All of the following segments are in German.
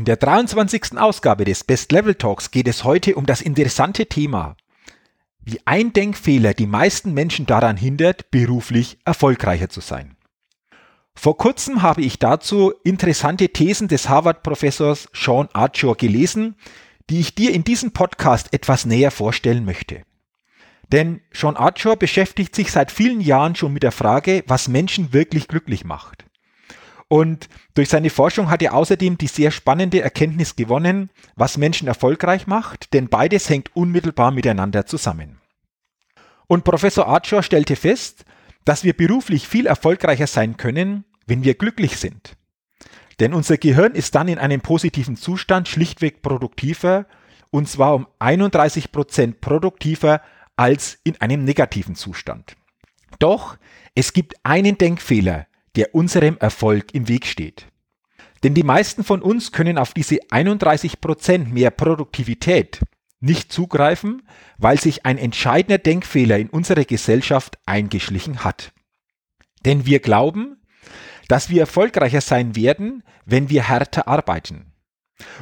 In der 23. Ausgabe des Best Level Talks geht es heute um das interessante Thema, wie ein Denkfehler die meisten Menschen daran hindert, beruflich erfolgreicher zu sein. Vor kurzem habe ich dazu interessante Thesen des Harvard-Professors Sean Archer gelesen, die ich dir in diesem Podcast etwas näher vorstellen möchte. Denn Sean Archer beschäftigt sich seit vielen Jahren schon mit der Frage, was Menschen wirklich glücklich macht. Und durch seine Forschung hat er außerdem die sehr spannende Erkenntnis gewonnen, was Menschen erfolgreich macht, denn beides hängt unmittelbar miteinander zusammen. Und Professor Archer stellte fest, dass wir beruflich viel erfolgreicher sein können, wenn wir glücklich sind. Denn unser Gehirn ist dann in einem positiven Zustand schlichtweg produktiver, und zwar um 31 Prozent produktiver als in einem negativen Zustand. Doch es gibt einen Denkfehler, der unserem Erfolg im Weg steht. Denn die meisten von uns können auf diese 31% mehr Produktivität nicht zugreifen, weil sich ein entscheidender Denkfehler in unserer Gesellschaft eingeschlichen hat. Denn wir glauben, dass wir erfolgreicher sein werden, wenn wir härter arbeiten.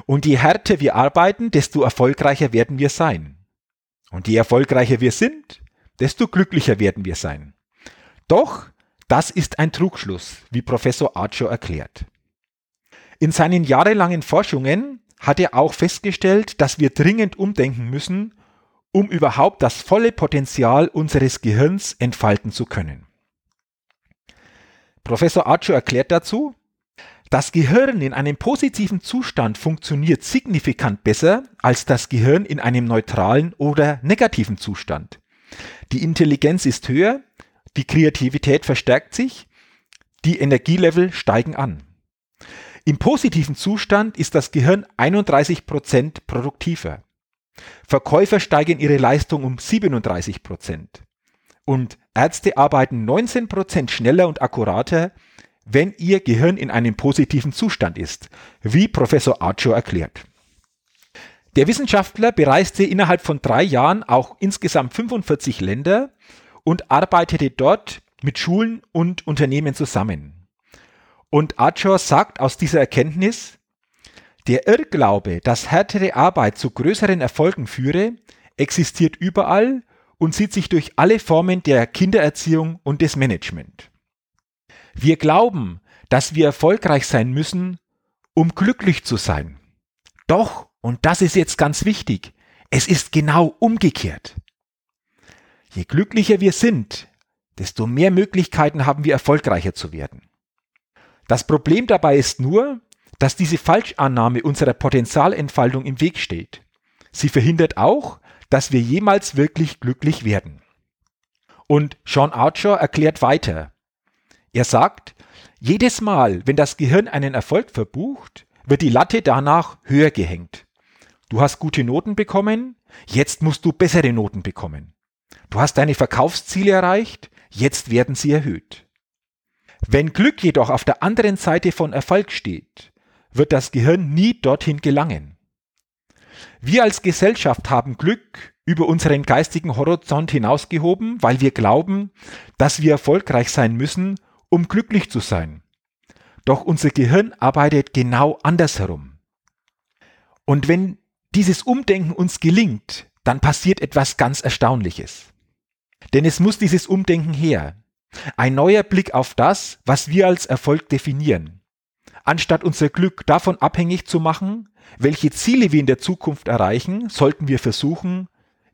Und je härter wir arbeiten, desto erfolgreicher werden wir sein. Und je erfolgreicher wir sind, desto glücklicher werden wir sein. Doch das ist ein Trugschluss, wie Professor Archer erklärt. In seinen jahrelangen Forschungen hat er auch festgestellt, dass wir dringend umdenken müssen, um überhaupt das volle Potenzial unseres Gehirns entfalten zu können. Professor Archer erklärt dazu, das Gehirn in einem positiven Zustand funktioniert signifikant besser als das Gehirn in einem neutralen oder negativen Zustand. Die Intelligenz ist höher, die Kreativität verstärkt sich, die Energielevel steigen an. Im positiven Zustand ist das Gehirn 31 Prozent produktiver. Verkäufer steigern ihre Leistung um 37%. Prozent. Und Ärzte arbeiten 19 Prozent schneller und akkurater, wenn ihr Gehirn in einem positiven Zustand ist, wie Professor Archer erklärt. Der Wissenschaftler bereiste innerhalb von drei Jahren auch insgesamt 45 Länder und arbeitete dort mit Schulen und Unternehmen zusammen. Und Archer sagt aus dieser Erkenntnis, der Irrglaube, dass härtere Arbeit zu größeren Erfolgen führe, existiert überall und zieht sich durch alle Formen der Kindererziehung und des Management. Wir glauben, dass wir erfolgreich sein müssen, um glücklich zu sein. Doch, und das ist jetzt ganz wichtig, es ist genau umgekehrt. Je glücklicher wir sind, desto mehr Möglichkeiten haben wir erfolgreicher zu werden. Das Problem dabei ist nur, dass diese Falschannahme unserer Potenzialentfaltung im Weg steht. Sie verhindert auch, dass wir jemals wirklich glücklich werden. Und Sean Archer erklärt weiter. Er sagt, jedes Mal, wenn das Gehirn einen Erfolg verbucht, wird die Latte danach höher gehängt. Du hast gute Noten bekommen, jetzt musst du bessere Noten bekommen. Du hast deine Verkaufsziele erreicht, jetzt werden sie erhöht. Wenn Glück jedoch auf der anderen Seite von Erfolg steht, wird das Gehirn nie dorthin gelangen. Wir als Gesellschaft haben Glück über unseren geistigen Horizont hinausgehoben, weil wir glauben, dass wir erfolgreich sein müssen, um glücklich zu sein. Doch unser Gehirn arbeitet genau andersherum. Und wenn dieses Umdenken uns gelingt, dann passiert etwas ganz Erstaunliches. Denn es muss dieses Umdenken her. Ein neuer Blick auf das, was wir als Erfolg definieren. Anstatt unser Glück davon abhängig zu machen, welche Ziele wir in der Zukunft erreichen, sollten wir versuchen,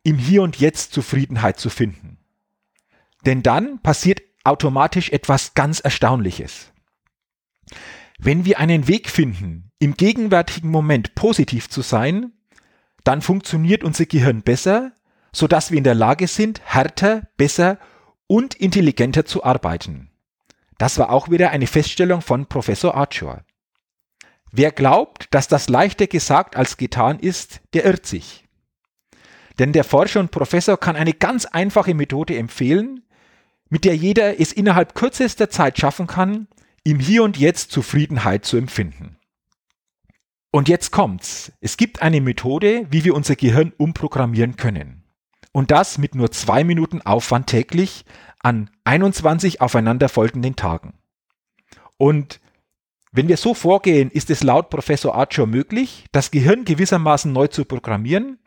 im Hier und Jetzt Zufriedenheit zu finden. Denn dann passiert automatisch etwas ganz Erstaunliches. Wenn wir einen Weg finden, im gegenwärtigen Moment positiv zu sein, dann funktioniert unser Gehirn besser, sodass wir in der Lage sind, härter, besser und intelligenter zu arbeiten. Das war auch wieder eine Feststellung von Professor Archer. Wer glaubt, dass das leichter gesagt als getan ist, der irrt sich. Denn der Forscher und Professor kann eine ganz einfache Methode empfehlen, mit der jeder es innerhalb kürzester Zeit schaffen kann, im Hier und Jetzt Zufriedenheit zu empfinden. Und jetzt kommt's. Es gibt eine Methode, wie wir unser Gehirn umprogrammieren können. Und das mit nur zwei Minuten Aufwand täglich an 21 aufeinanderfolgenden Tagen. Und wenn wir so vorgehen, ist es laut Professor Archer möglich, das Gehirn gewissermaßen neu zu programmieren,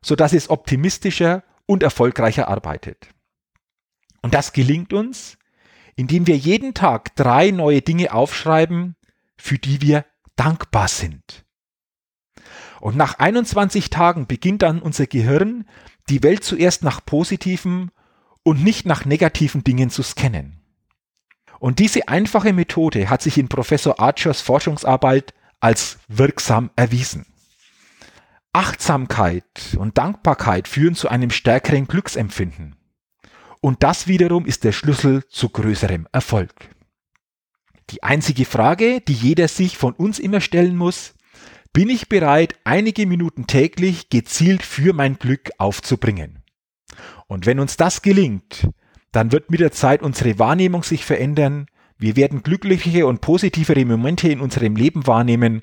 sodass es optimistischer und erfolgreicher arbeitet. Und das gelingt uns, indem wir jeden Tag drei neue Dinge aufschreiben, für die wir dankbar sind. Und nach 21 Tagen beginnt dann unser Gehirn, die Welt zuerst nach positiven und nicht nach negativen Dingen zu scannen. Und diese einfache Methode hat sich in Professor Archers Forschungsarbeit als wirksam erwiesen. Achtsamkeit und Dankbarkeit führen zu einem stärkeren Glücksempfinden. Und das wiederum ist der Schlüssel zu größerem Erfolg. Die einzige Frage, die jeder sich von uns immer stellen muss, bin ich bereit, einige Minuten täglich gezielt für mein Glück aufzubringen. Und wenn uns das gelingt, dann wird mit der Zeit unsere Wahrnehmung sich verändern, wir werden glücklichere und positivere Momente in unserem Leben wahrnehmen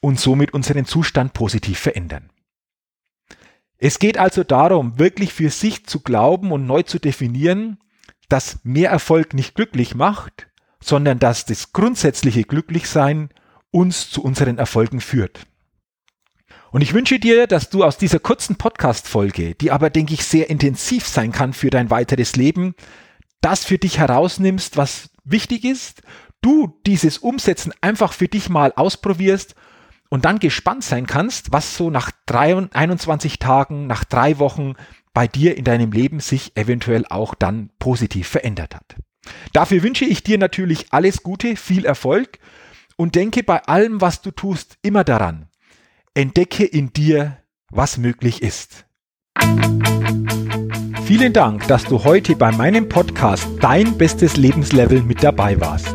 und somit unseren Zustand positiv verändern. Es geht also darum, wirklich für sich zu glauben und neu zu definieren, dass mehr Erfolg nicht glücklich macht, sondern dass das grundsätzliche Glücklichsein uns zu unseren Erfolgen führt. Und ich wünsche dir, dass du aus dieser kurzen Podcast-Folge, die aber, denke ich, sehr intensiv sein kann für dein weiteres Leben, das für dich herausnimmst, was wichtig ist, du dieses Umsetzen einfach für dich mal ausprobierst und dann gespannt sein kannst, was so nach 21 Tagen, nach drei Wochen bei dir in deinem Leben sich eventuell auch dann positiv verändert hat. Dafür wünsche ich dir natürlich alles Gute, viel Erfolg und denke bei allem, was du tust, immer daran. Entdecke in dir, was möglich ist. Vielen Dank, dass du heute bei meinem Podcast Dein bestes Lebenslevel mit dabei warst.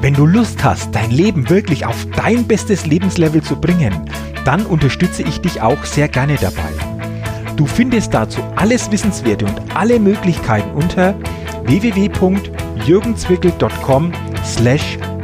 Wenn du Lust hast, dein Leben wirklich auf dein bestes Lebenslevel zu bringen, dann unterstütze ich dich auch sehr gerne dabei. Du findest dazu alles Wissenswerte und alle Möglichkeiten unter www.jürgenzwickel.com slash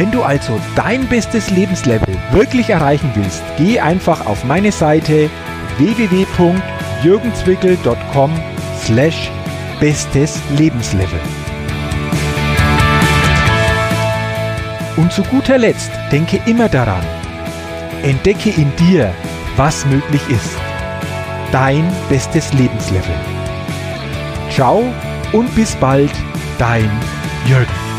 Wenn du also dein bestes Lebenslevel wirklich erreichen willst, geh einfach auf meine Seite www.jürgenzwickel.com slash bestes Lebenslevel. Und zu guter Letzt denke immer daran, entdecke in dir, was möglich ist. Dein bestes Lebenslevel. Ciao und bis bald, dein Jürgen.